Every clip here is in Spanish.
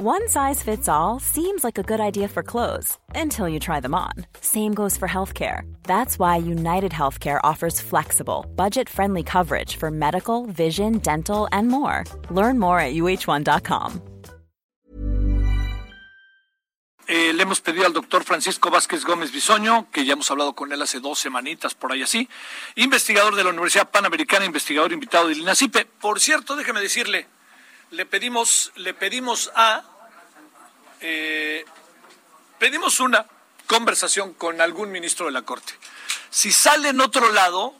One size fits all seems like a good idea for clothes until you try them on. Same goes for healthcare. That's why United Healthcare offers flexible, budget friendly coverage for medical, vision, dental, and more. Learn more at uh1.com. Eh, le hemos pedido al doctor Francisco Vázquez Gómez Bisoño, que ya hemos hablado con él hace dos semanitas, por ahí así, investigador de la Universidad Panamericana, investigador invitado del INACIPE. Por cierto, déjeme decirle, le pedimos, le pedimos a, eh, pedimos una conversación con algún ministro de la Corte. Si sale en otro lado,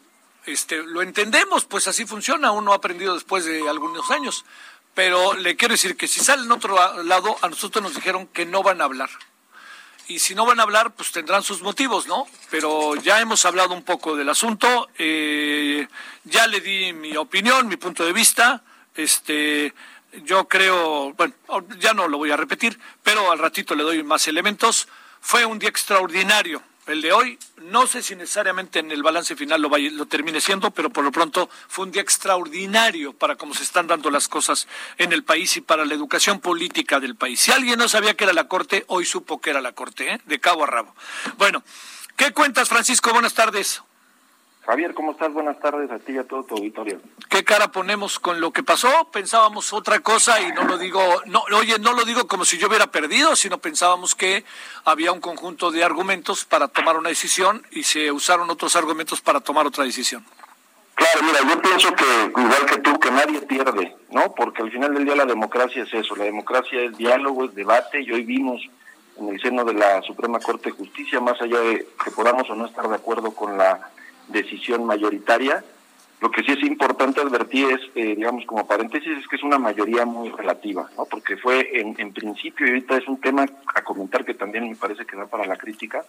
este, lo entendemos, pues así funciona, uno ha aprendido después de algunos años. Pero le quiero decir que si sale en otro lado, a nosotros nos dijeron que no van a hablar. Y si no van a hablar, pues tendrán sus motivos, ¿no? Pero ya hemos hablado un poco del asunto, eh, ya le di mi opinión, mi punto de vista. Este, yo creo, bueno, ya no lo voy a repetir, pero al ratito le doy más elementos. Fue un día extraordinario el de hoy. No sé si necesariamente en el balance final lo, vaya, lo termine siendo, pero por lo pronto fue un día extraordinario para cómo se están dando las cosas en el país y para la educación política del país. Si alguien no sabía que era la Corte, hoy supo que era la Corte, ¿eh? de cabo a rabo. Bueno, ¿qué cuentas, Francisco? Buenas tardes. Javier, ¿cómo estás? Buenas tardes a ti y a todo tu auditorio. ¿Qué cara ponemos con lo que pasó? Pensábamos otra cosa y no lo digo, no, oye, no lo digo como si yo hubiera perdido, sino pensábamos que había un conjunto de argumentos para tomar una decisión y se usaron otros argumentos para tomar otra decisión. Claro, mira, yo pienso que igual que tú, que nadie pierde, ¿no? Porque al final del día la democracia es eso, la democracia es diálogo, es debate y hoy vimos en el seno de la Suprema Corte de Justicia, más allá de que podamos o no estar de acuerdo con la decisión mayoritaria. Lo que sí es importante advertir es, eh, digamos, como paréntesis, es que es una mayoría muy relativa, ¿no? Porque fue en, en principio, y ahorita es un tema a comentar que también me parece que da para la crítica,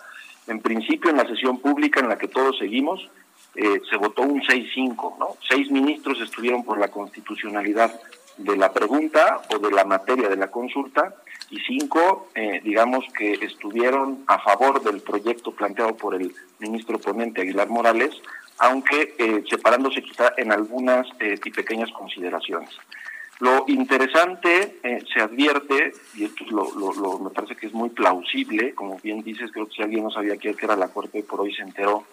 en principio en la sesión pública en la que todos seguimos, eh, se votó un 6-5, ¿no? Seis ministros estuvieron por la constitucionalidad de la pregunta o de la materia de la consulta y cinco, eh, digamos que estuvieron a favor del proyecto planteado por el ministro ponente Aguilar Morales, aunque eh, separándose quizá en algunas eh, y pequeñas consideraciones. Lo interesante se advierte, y esto lo, me parece que es muy plausible, como bien dices, creo que si alguien no sabía qué era la Corte, por hoy se enteró,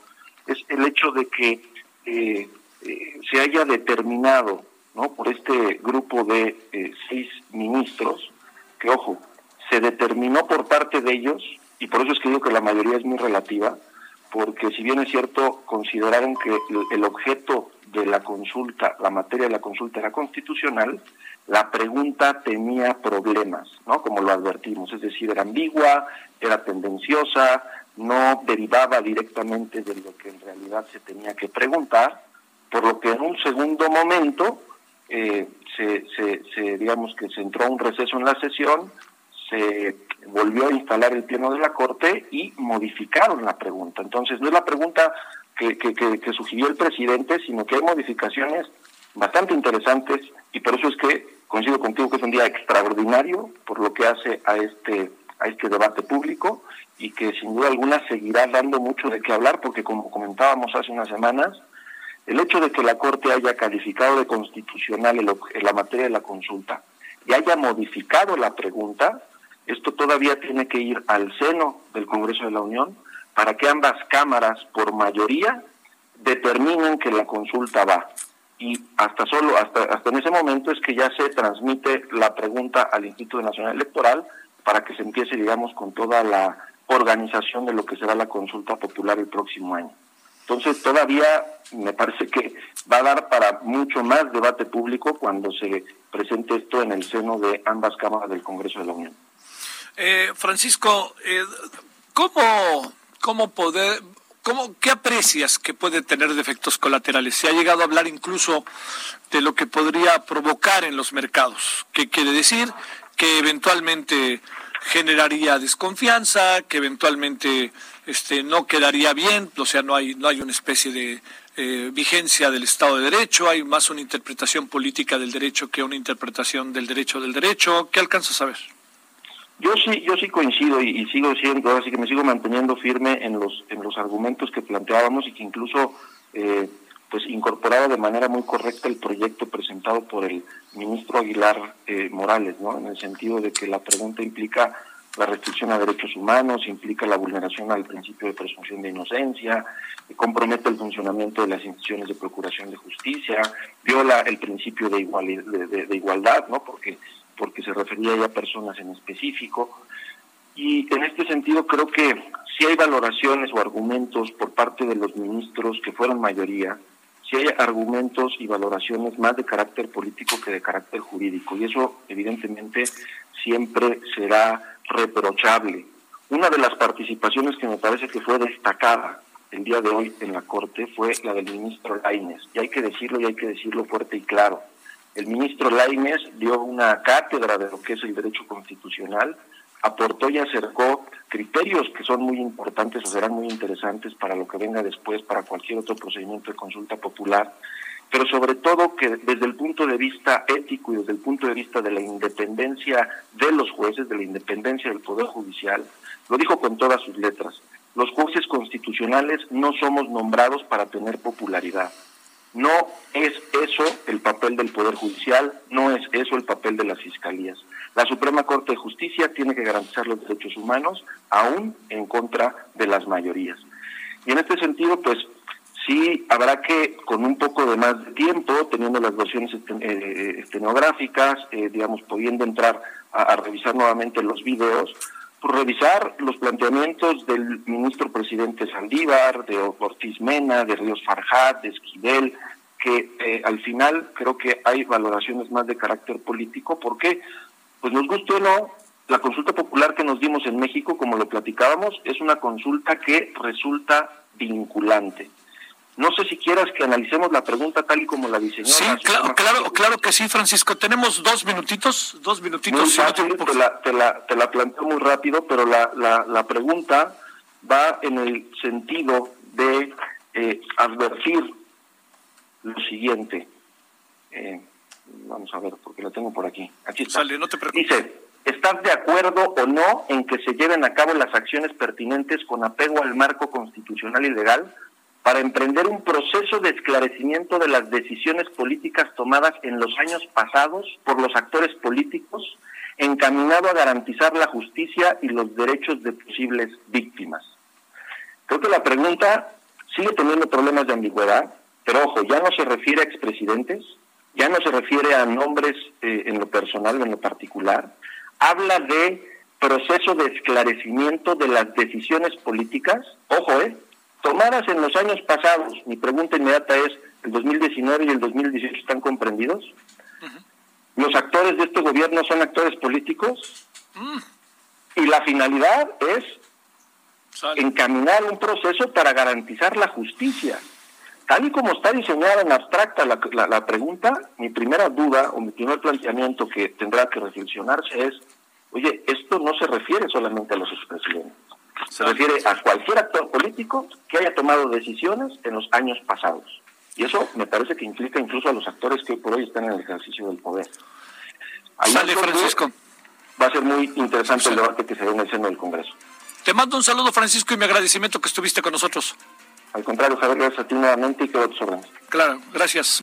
es el hecho de que se haya determinado ¿no? por este grupo de seis ministros que ojo, se determinó por parte de ellos, y por eso es que digo que la mayoría es muy relativa, porque si bien es cierto, consideraron que el objeto de la consulta, la materia de la consulta era constitucional, la pregunta tenía problemas, ¿no? Como lo advertimos, es decir, era ambigua, era tendenciosa, no derivaba directamente de lo que en realidad se tenía que preguntar, por lo que en un segundo momento eh, se, se, digamos que se entró un receso en la sesión, se volvió a instalar el pleno de la Corte y modificaron la pregunta. Entonces, no es la pregunta que, que, que, sugirió el presidente, sino que hay modificaciones bastante interesantes y por eso es que coincido contigo que es un día extraordinario por lo que hace a este a este debate público y que sin duda alguna seguirá dando mucho de qué hablar porque como comentábamos hace unas semanas el hecho de que la Corte haya calificado de constitucional en la materia de la consulta y haya modificado la pregunta, esto todavía tiene que ir al seno del Congreso de la Unión para que ambas cámaras, por mayoría, determinen que la consulta va. Y hasta solo, hasta, hasta en ese momento es que ya se transmite la pregunta al Instituto Nacional Electoral para que se empiece, digamos, con toda la organización de lo que será la consulta popular el próximo año. Entonces todavía me parece que va a dar para mucho más debate público cuando se presente esto en el seno de ambas cámaras del Congreso de la Unión. Eh, Francisco, eh, ¿cómo, cómo poder, cómo, qué aprecias que puede tener de efectos colaterales? Se ha llegado a hablar incluso de lo que podría provocar en los mercados. ¿Qué quiere decir? Que eventualmente generaría desconfianza, que eventualmente este, no quedaría bien, o sea, no hay, no hay una especie de eh, vigencia del Estado de Derecho, hay más una interpretación política del derecho que una interpretación del derecho del derecho. ¿Qué alcanzas a ver? Yo sí, yo sí coincido y, sigo siendo, así que me sigo manteniendo firme en los en los argumentos que planteábamos y que incluso eh, pues incorporaba de manera muy correcta el proyecto presentado por el ministro Aguilar eh, Morales, ¿no? En el sentido de que la pregunta implica la restricción a derechos humanos, implica la vulneración al principio de presunción de inocencia, compromete el funcionamiento de las instituciones de procuración de justicia, viola el principio de, de, igualdad, ¿no? Porque porque se refería a personas en específico. Y en este sentido creo que si hay valoraciones o argumentos por parte de los ministros que fueron mayoría, si hay argumentos y valoraciones más de carácter político que de carácter jurídico. Y eso evidentemente siempre será reprochable. Una de las participaciones que me parece que fue destacada el día de hoy en la Corte fue la del ministro Laines. Y hay que decirlo y hay que decirlo fuerte y claro. El ministro Laines dio una cátedra de lo que es el derecho constitucional, aportó y acercó criterios que son muy importantes o serán muy interesantes para lo que venga después, para cualquier otro procedimiento de consulta popular, pero sobre todo que desde el punto de vista ético y desde el punto de vista de la independencia de los jueces, de la independencia del Poder Judicial, lo dijo con todas sus letras, los jueces constitucionales no somos nombrados para tener popularidad. No es eso el papel del Poder Judicial, no es eso el papel de las fiscalías. La Suprema Corte de Justicia tiene que garantizar los derechos humanos, aún en contra de las mayorías. Y en este sentido, pues sí habrá que, con un poco de más de tiempo, teniendo las versiones eh, estenográficas, eh, digamos, pudiendo entrar a, revisar nuevamente los videos, revisar los planteamientos del ministro presidente Saldívar, de Ortiz Mena, de Ríos Farjat, de Esquivel, que eh, al final creo que hay valoraciones más de carácter político. ¿Por qué? pues nos gustó o no, la consulta popular que nos dimos en México, como lo platicábamos, es una consulta que resulta vinculante. No sé si quieras que analicemos la pregunta tal y como la diseñó. Sí, claro, claro, claro que sí, Francisco. Tenemos dos minutitos, dos minutitos. te, la, te, la, te la planteo muy rápido, pero la, la, la pregunta va en el sentido de eh, advertir lo siguiente. Eh, Vamos a ver, porque la tengo por aquí. Aquí está. Dice, ¿estás de acuerdo o no en que se lleven a cabo las acciones pertinentes con apego al marco constitucional y legal para emprender un proceso de esclarecimiento de las decisiones políticas tomadas en los años pasados por los actores políticos, encaminado a garantizar la justicia y los derechos de posibles víctimas? Creo que la pregunta sigue teniendo problemas de ambigüedad, pero ojo, ya no se refiere a expresidentes, ya no se refiere a nombres eh, en lo personal o en lo particular, habla de proceso de esclarecimiento de las decisiones políticas, ojo, eh, tomadas en los años pasados. Mi pregunta inmediata es, ¿el 2019 y el 2018 están comprendidos? ¿Los actores de este gobierno son actores políticos? Mm. Y la finalidad es encaminar un proceso para garantizar la justicia tal y como está diseñada en abstracta la, la, pregunta, mi primera duda o mi primer planteamiento que tendrá que reflexionarse es, oye, esto no se refiere solamente a los expresidentes, se refiere a cualquier actor político que haya tomado decisiones en los años pasados. Y eso me parece que implica incluso a los actores que por hoy están en el ejercicio del poder. Sale, Francisco. Va a ser muy interesante el debate que se ve en el seno del Congreso. Te mando un saludo, Francisco, y mi agradecimiento que estuviste con nosotros. Al contrario, Javier, gracias a ti nuevamente y quedo a tus órdenes. Claro, gracias.